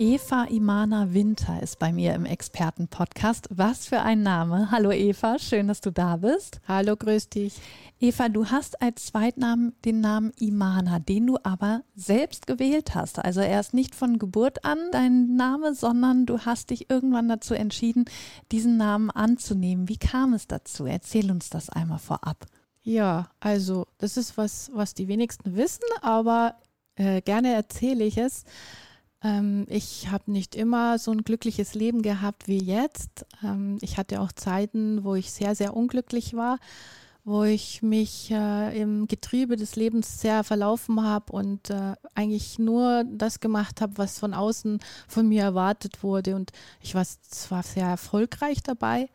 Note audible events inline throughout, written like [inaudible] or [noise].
Eva Imana Winter ist bei mir im Expertenpodcast. Was für ein Name. Hallo Eva, schön, dass du da bist. Hallo, grüß dich. Eva, du hast als Zweitnamen den Namen Imana, den du aber selbst gewählt hast. Also er ist nicht von Geburt an dein Name, sondern du hast dich irgendwann dazu entschieden, diesen Namen anzunehmen. Wie kam es dazu? Erzähl uns das einmal vorab. Ja, also das ist was, was die wenigsten wissen, aber äh, gerne erzähle ich es. Ähm, ich habe nicht immer so ein glückliches Leben gehabt wie jetzt. Ähm, ich hatte auch Zeiten, wo ich sehr, sehr unglücklich war, wo ich mich äh, im Getriebe des Lebens sehr verlaufen habe und äh, eigentlich nur das gemacht habe, was von außen von mir erwartet wurde. Und ich war zwar sehr erfolgreich dabei.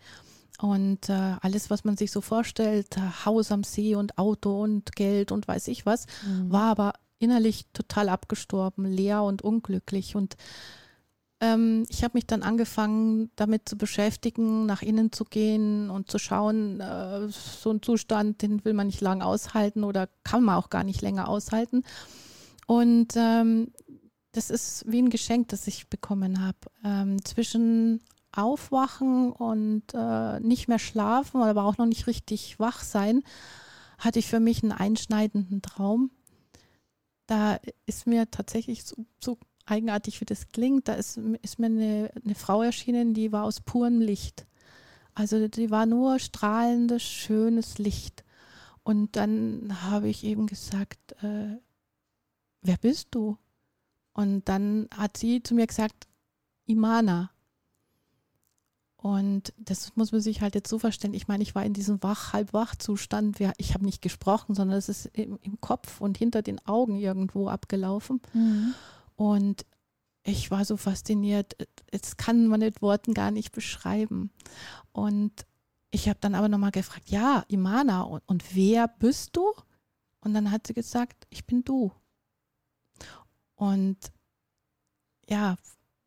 Und äh, alles, was man sich so vorstellt, Haus am See und Auto und Geld und weiß ich was, mhm. war aber innerlich total abgestorben, leer und unglücklich. Und ähm, ich habe mich dann angefangen, damit zu beschäftigen, nach innen zu gehen und zu schauen, äh, so ein Zustand, den will man nicht lang aushalten oder kann man auch gar nicht länger aushalten. Und ähm, das ist wie ein Geschenk, das ich bekommen habe. Ähm, zwischen Aufwachen und äh, nicht mehr schlafen, aber auch noch nicht richtig wach sein, hatte ich für mich einen einschneidenden Traum da ist mir tatsächlich so, so eigenartig, wie das klingt, da ist, ist mir eine, eine Frau erschienen, die war aus purem Licht. Also die war nur strahlendes, schönes Licht. Und dann habe ich eben gesagt, äh, wer bist du? Und dann hat sie zu mir gesagt, Imana. Und das muss man sich halt jetzt so verstehen. Ich meine, ich war in diesem wach, halbwach Zustand. Ich habe nicht gesprochen, sondern es ist im, im, Kopf und hinter den Augen irgendwo abgelaufen. Mhm. Und ich war so fasziniert. Jetzt kann man mit Worten gar nicht beschreiben. Und ich habe dann aber nochmal gefragt, ja, Imana, und, und wer bist du? Und dann hat sie gesagt, ich bin du. Und ja,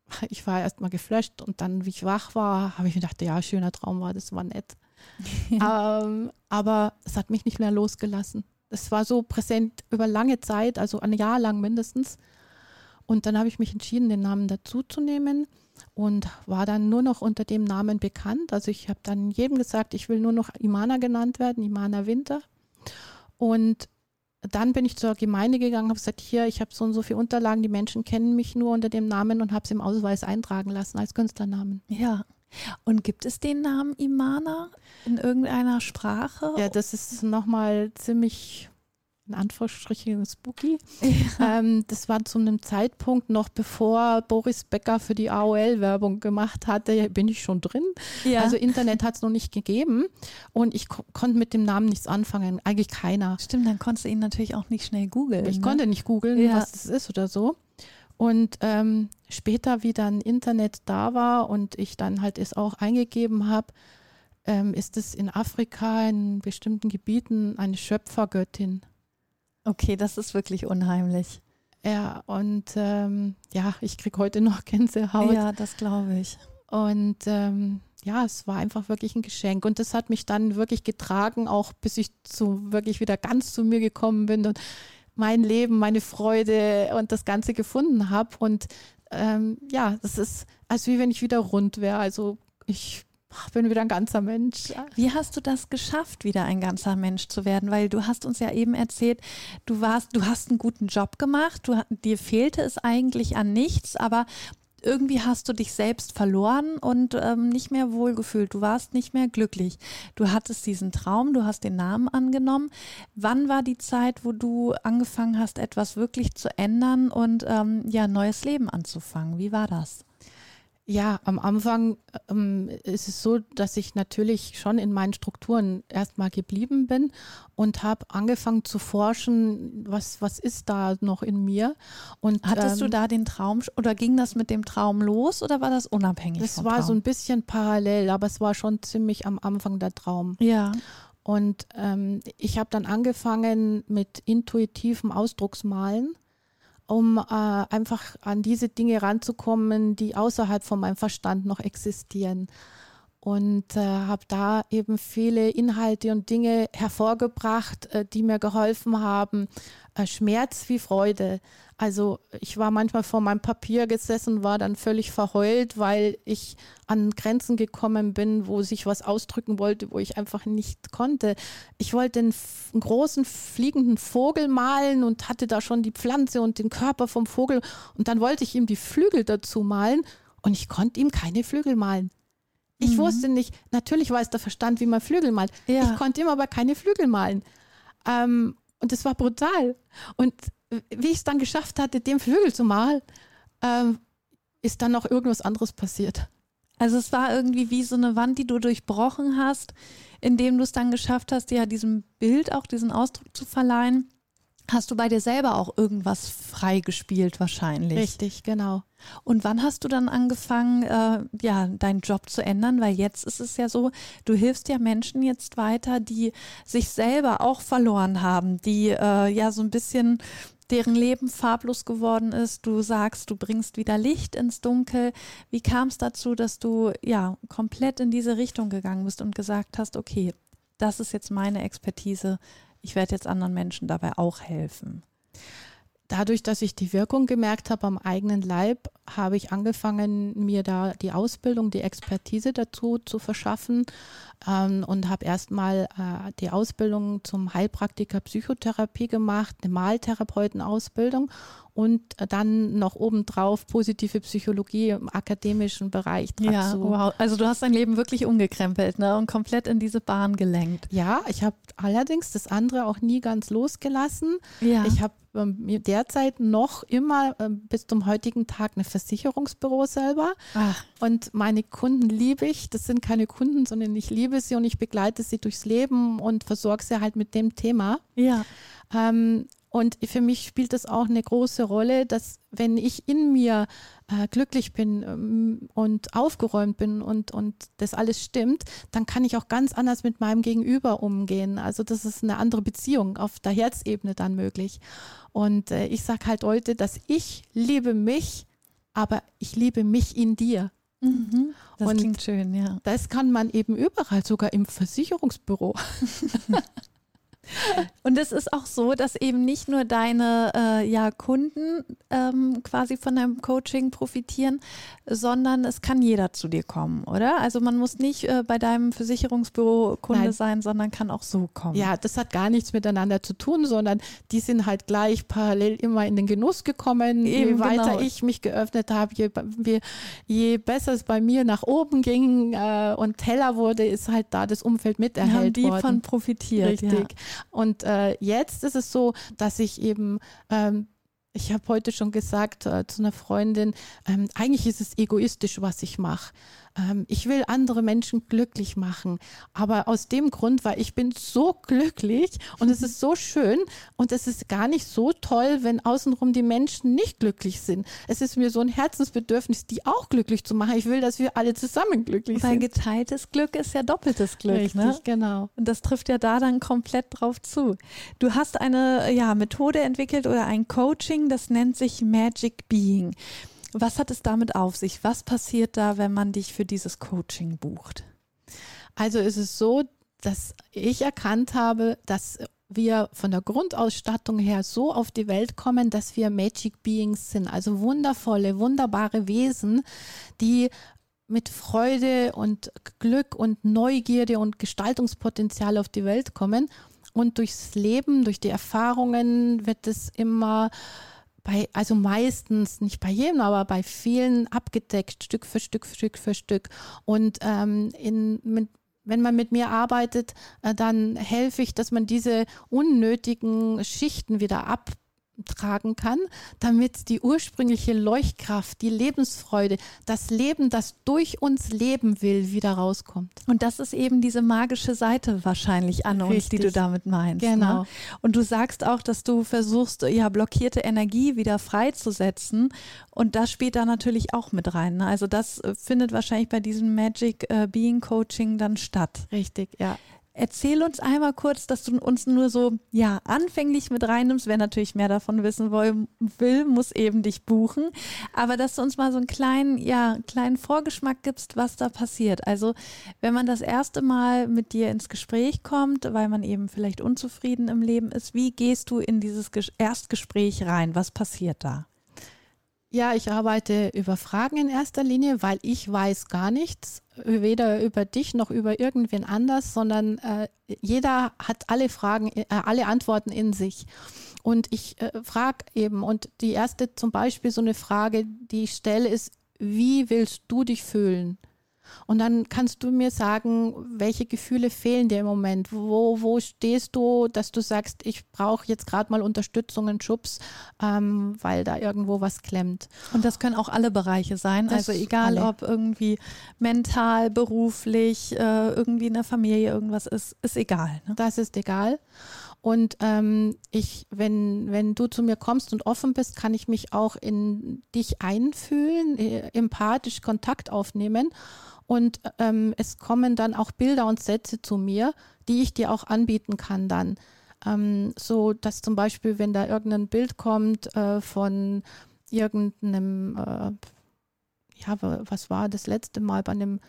[laughs] ich war erstmal geflasht und dann, wie ich wach war, habe ich mir gedacht, ja, schöner Traum war, das war nett. [laughs] ähm, aber es hat mich nicht mehr losgelassen. Es war so präsent über lange Zeit, also ein Jahr lang mindestens. Und dann habe ich mich entschieden, den Namen dazuzunehmen und war dann nur noch unter dem Namen bekannt. Also ich habe dann jedem gesagt, ich will nur noch Imana genannt werden, Imana Winter. Und dann bin ich zur Gemeinde gegangen, habe gesagt, hier, ich habe so und so viele Unterlagen, die Menschen kennen mich nur unter dem Namen und habe es im Ausweis eintragen lassen als Künstlernamen. Ja. Und gibt es den Namen Imana in irgendeiner Sprache? Ja, das ist nochmal ziemlich in Anführungsstrichen spooky. Ja. Ähm, das war zu einem Zeitpunkt noch bevor Boris Becker für die AOL Werbung gemacht hatte, bin ich schon drin. Ja. Also Internet hat es noch nicht gegeben und ich ko konnte mit dem Namen nichts anfangen, eigentlich keiner. Stimmt, dann konntest du ihn natürlich auch nicht schnell googeln. Ich ne? konnte nicht googeln, ja. was das ist oder so. Und ähm, später, wie dann Internet da war und ich dann halt es auch eingegeben habe, ähm, ist es in Afrika in bestimmten Gebieten eine Schöpfergöttin. Okay, das ist wirklich unheimlich. Ja, und ähm, ja, ich kriege heute noch [laughs] Gänsehaut. Ja, das glaube ich. Und ähm, ja, es war einfach wirklich ein Geschenk. Und das hat mich dann wirklich getragen, auch bis ich zu wirklich wieder ganz zu mir gekommen bin und mein Leben, meine Freude und das Ganze gefunden habe. Und ähm, ja, das ist, als wie wenn ich wieder rund wäre. Also ich ich bin wieder ein ganzer Mensch. Wie hast du das geschafft, wieder ein ganzer Mensch zu werden? Weil du hast uns ja eben erzählt, du warst, du hast einen guten Job gemacht, du, dir fehlte es eigentlich an nichts, aber irgendwie hast du dich selbst verloren und ähm, nicht mehr wohlgefühlt. Du warst nicht mehr glücklich. Du hattest diesen Traum, du hast den Namen angenommen. Wann war die Zeit, wo du angefangen hast, etwas wirklich zu ändern und ähm, ja, neues Leben anzufangen? Wie war das? Ja, am Anfang ähm, ist es so, dass ich natürlich schon in meinen Strukturen erstmal geblieben bin und habe angefangen zu forschen, was, was ist da noch in mir. Und, Hattest ähm, du da den Traum oder ging das mit dem Traum los oder war das unabhängig? Das war Traum? so ein bisschen parallel, aber es war schon ziemlich am Anfang der Traum. Ja. Und ähm, ich habe dann angefangen mit intuitivem Ausdrucksmalen, um äh, einfach an diese Dinge ranzukommen, die außerhalb von meinem Verstand noch existieren und äh, habe da eben viele Inhalte und Dinge hervorgebracht, äh, die mir geholfen haben, äh, Schmerz wie Freude. Also ich war manchmal vor meinem Papier gesessen, war dann völlig verheult, weil ich an Grenzen gekommen bin, wo sich was ausdrücken wollte, wo ich einfach nicht konnte. Ich wollte einen, einen großen fliegenden Vogel malen und hatte da schon die Pflanze und den Körper vom Vogel und dann wollte ich ihm die Flügel dazu malen und ich konnte ihm keine Flügel malen. Ich mhm. wusste nicht, natürlich weiß der Verstand, wie man Flügel malt. Ja. Ich konnte ihm aber keine Flügel malen. Ähm, und das war brutal. Und wie ich es dann geschafft hatte, dem Flügel zu malen, ähm, ist dann noch irgendwas anderes passiert. Also es war irgendwie wie so eine Wand, die du durchbrochen hast, indem du es dann geschafft hast, ja diesem Bild auch diesen Ausdruck zu verleihen hast du bei dir selber auch irgendwas freigespielt wahrscheinlich. Richtig, genau. Und wann hast du dann angefangen, äh, ja, deinen Job zu ändern? Weil jetzt ist es ja so, du hilfst ja Menschen jetzt weiter, die sich selber auch verloren haben, die äh, ja so ein bisschen deren Leben farblos geworden ist. Du sagst, du bringst wieder Licht ins Dunkel. Wie kam es dazu, dass du ja komplett in diese Richtung gegangen bist und gesagt hast, okay, das ist jetzt meine Expertise, ich werde jetzt anderen Menschen dabei auch helfen. Dadurch, dass ich die Wirkung gemerkt habe am eigenen Leib, habe ich angefangen, mir da die Ausbildung, die Expertise dazu zu verschaffen ähm, und habe erstmal äh, die Ausbildung zum Heilpraktiker Psychotherapie gemacht, eine Maltherapeutenausbildung und dann noch obendrauf positive Psychologie im akademischen Bereich dazu. Ja, wow. Also du hast dein Leben wirklich umgekrempelt ne? und komplett in diese Bahn gelenkt. Ja, ich habe allerdings das andere auch nie ganz losgelassen. Ja. Ich habe ähm, derzeit noch immer ähm, bis zum heutigen Tag eine Versicherungsbüro selber. Ach. Und meine Kunden liebe ich. Das sind keine Kunden, sondern ich liebe sie und ich begleite sie durchs Leben und versorge sie halt mit dem Thema. Ja. Ähm, und für mich spielt das auch eine große Rolle, dass wenn ich in mir äh, glücklich bin ähm, und aufgeräumt bin und, und das alles stimmt, dann kann ich auch ganz anders mit meinem Gegenüber umgehen. Also das ist eine andere Beziehung auf der Herzebene dann möglich. Und äh, ich sage halt heute, dass ich liebe mich, aber ich liebe mich in dir. Mhm, das und klingt schön, ja. Das kann man eben überall, sogar im Versicherungsbüro. [laughs] Und es ist auch so, dass eben nicht nur deine äh, ja, Kunden ähm, quasi von deinem Coaching profitieren, sondern es kann jeder zu dir kommen, oder? Also man muss nicht äh, bei deinem Versicherungsbüro Kunde Nein. sein, sondern kann auch so kommen. Ja, das hat gar nichts miteinander zu tun, sondern die sind halt gleich parallel immer in den Genuss gekommen. Eben, je weiter genau. ich mich geöffnet habe, je, je, besser es bei mir nach oben ging äh, und heller wurde, ist halt da das Umfeld miterhält haben die worden. von profitiert. Richtig. Ja. Und äh, jetzt ist es so, dass ich eben ähm, ich habe heute schon gesagt äh, zu einer Freundin, ähm, eigentlich ist es egoistisch, was ich mache. Ähm, ich will andere Menschen glücklich machen. Aber aus dem Grund, weil ich bin so glücklich und es [laughs] ist so schön und es ist gar nicht so toll, wenn außenrum die Menschen nicht glücklich sind. Es ist mir so ein Herzensbedürfnis, die auch glücklich zu machen. Ich will, dass wir alle zusammen glücklich weil sind. Weil geteiltes Glück ist ja doppeltes Glück. Richtig, ne? genau. Und das trifft ja da dann komplett drauf zu. Du hast eine ja, Methode entwickelt oder ein Coaching, das nennt sich Magic Being. Was hat es damit auf sich? Was passiert da, wenn man dich für dieses Coaching bucht? Also ist es so, dass ich erkannt habe, dass wir von der Grundausstattung her so auf die Welt kommen, dass wir Magic Beings sind, also wundervolle, wunderbare Wesen, die mit Freude und Glück und Neugierde und Gestaltungspotenzial auf die Welt kommen. Und durchs Leben, durch die Erfahrungen wird es immer bei, also meistens, nicht bei jedem, aber bei vielen abgedeckt, Stück für Stück, Stück für Stück. Und ähm, in, mit, wenn man mit mir arbeitet, äh, dann helfe ich, dass man diese unnötigen Schichten wieder ab tragen kann, damit die ursprüngliche Leuchtkraft, die Lebensfreude, das Leben, das durch uns leben will, wieder rauskommt. Und das ist eben diese magische Seite wahrscheinlich an Richtig. uns, die du damit meinst. Ne? Genau. Ne? Und du sagst auch, dass du versuchst, ja, blockierte Energie wieder freizusetzen. Und das spielt da natürlich auch mit rein. Ne? Also das äh, findet wahrscheinlich bei diesem Magic äh, Being Coaching dann statt. Richtig, ja. Erzähl uns einmal kurz, dass du uns nur so, ja, anfänglich mit reinnimmst. Wer natürlich mehr davon wissen will, muss eben dich buchen. Aber dass du uns mal so einen kleinen, ja, kleinen Vorgeschmack gibst, was da passiert. Also, wenn man das erste Mal mit dir ins Gespräch kommt, weil man eben vielleicht unzufrieden im Leben ist, wie gehst du in dieses Erstgespräch rein? Was passiert da? Ja, ich arbeite über Fragen in erster Linie, weil ich weiß gar nichts, weder über dich noch über irgendwen anders, sondern äh, jeder hat alle Fragen, äh, alle Antworten in sich. Und ich äh, frage eben, und die erste zum Beispiel so eine Frage, die ich stelle, ist, wie willst du dich fühlen? Und dann kannst du mir sagen, welche Gefühle fehlen dir im Moment? Wo, wo stehst du, dass du sagst, ich brauche jetzt gerade mal Unterstützung und Schubs, ähm, weil da irgendwo was klemmt. Und das können auch alle Bereiche sein. Das also egal, alle. ob irgendwie mental, beruflich, äh, irgendwie in der Familie irgendwas ist, ist egal. Ne? Das ist egal. Und ähm, ich, wenn, wenn du zu mir kommst und offen bist, kann ich mich auch in dich einfühlen, äh, empathisch Kontakt aufnehmen und ähm, es kommen dann auch Bilder und Sätze zu mir, die ich dir auch anbieten kann dann. Ähm, so dass zum Beispiel, wenn da irgendein Bild kommt äh, von irgendeinem, äh, ja, was war das letzte Mal bei einem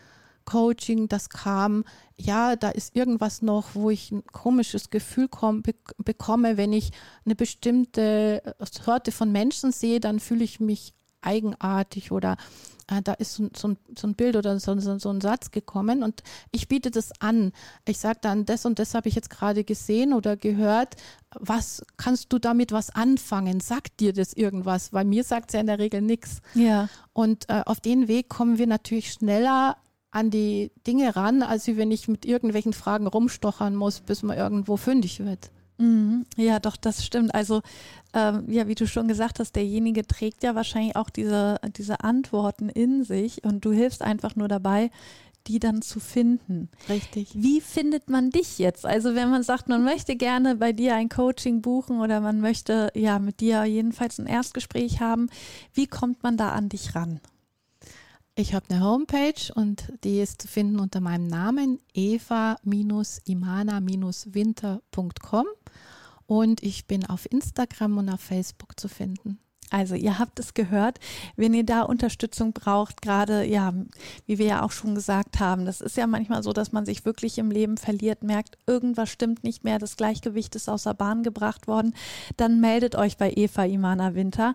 Coaching, das kam, ja, da ist irgendwas noch, wo ich ein komisches Gefühl komm, be bekomme, wenn ich eine bestimmte äh, Sorte von Menschen sehe, dann fühle ich mich eigenartig oder äh, da ist so, so, ein, so, ein, Bild oder so, so, ein Satz gekommen und ich biete das an. Ich sage dann, das und das habe ich jetzt gerade gesehen oder gehört. Was kannst du damit was anfangen? Sagt dir das irgendwas? Weil mir sagt es ja in der Regel nichts. Ja. Und äh, auf den Weg kommen wir natürlich schneller an die Dinge ran, als wenn ich mit irgendwelchen Fragen rumstochern muss, bis man irgendwo fündig wird. Mhm. Ja, doch, das stimmt. Also, ähm, ja, wie du schon gesagt hast, derjenige trägt ja wahrscheinlich auch diese, diese Antworten in sich und du hilfst einfach nur dabei, die dann zu finden. Richtig. Wie findet man dich jetzt? Also wenn man sagt, man möchte gerne bei dir ein Coaching buchen oder man möchte ja mit dir jedenfalls ein Erstgespräch haben, wie kommt man da an dich ran? Ich habe eine Homepage und die ist zu finden unter meinem Namen eva-imana-winter.com und ich bin auf Instagram und auf Facebook zu finden. Also ihr habt es gehört, wenn ihr da Unterstützung braucht, gerade ja, wie wir ja auch schon gesagt haben, das ist ja manchmal so, dass man sich wirklich im Leben verliert, merkt, irgendwas stimmt nicht mehr, das Gleichgewicht ist außer Bahn gebracht worden, dann meldet euch bei Eva Imana Winter.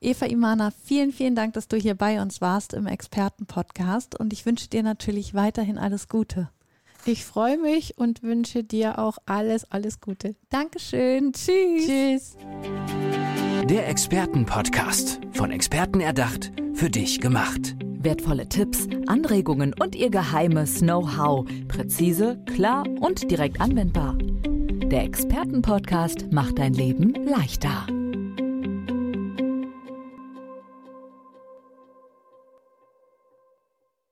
Eva Imana, vielen, vielen Dank, dass du hier bei uns warst im Expertenpodcast und ich wünsche dir natürlich weiterhin alles Gute. Ich freue mich und wünsche dir auch alles, alles Gute. Dankeschön. Tschüss. Tschüss. Der Expertenpodcast. Von Experten erdacht, für dich gemacht. Wertvolle Tipps, Anregungen und ihr geheimes Know-how. Präzise, klar und direkt anwendbar. Der Expertenpodcast macht dein Leben leichter.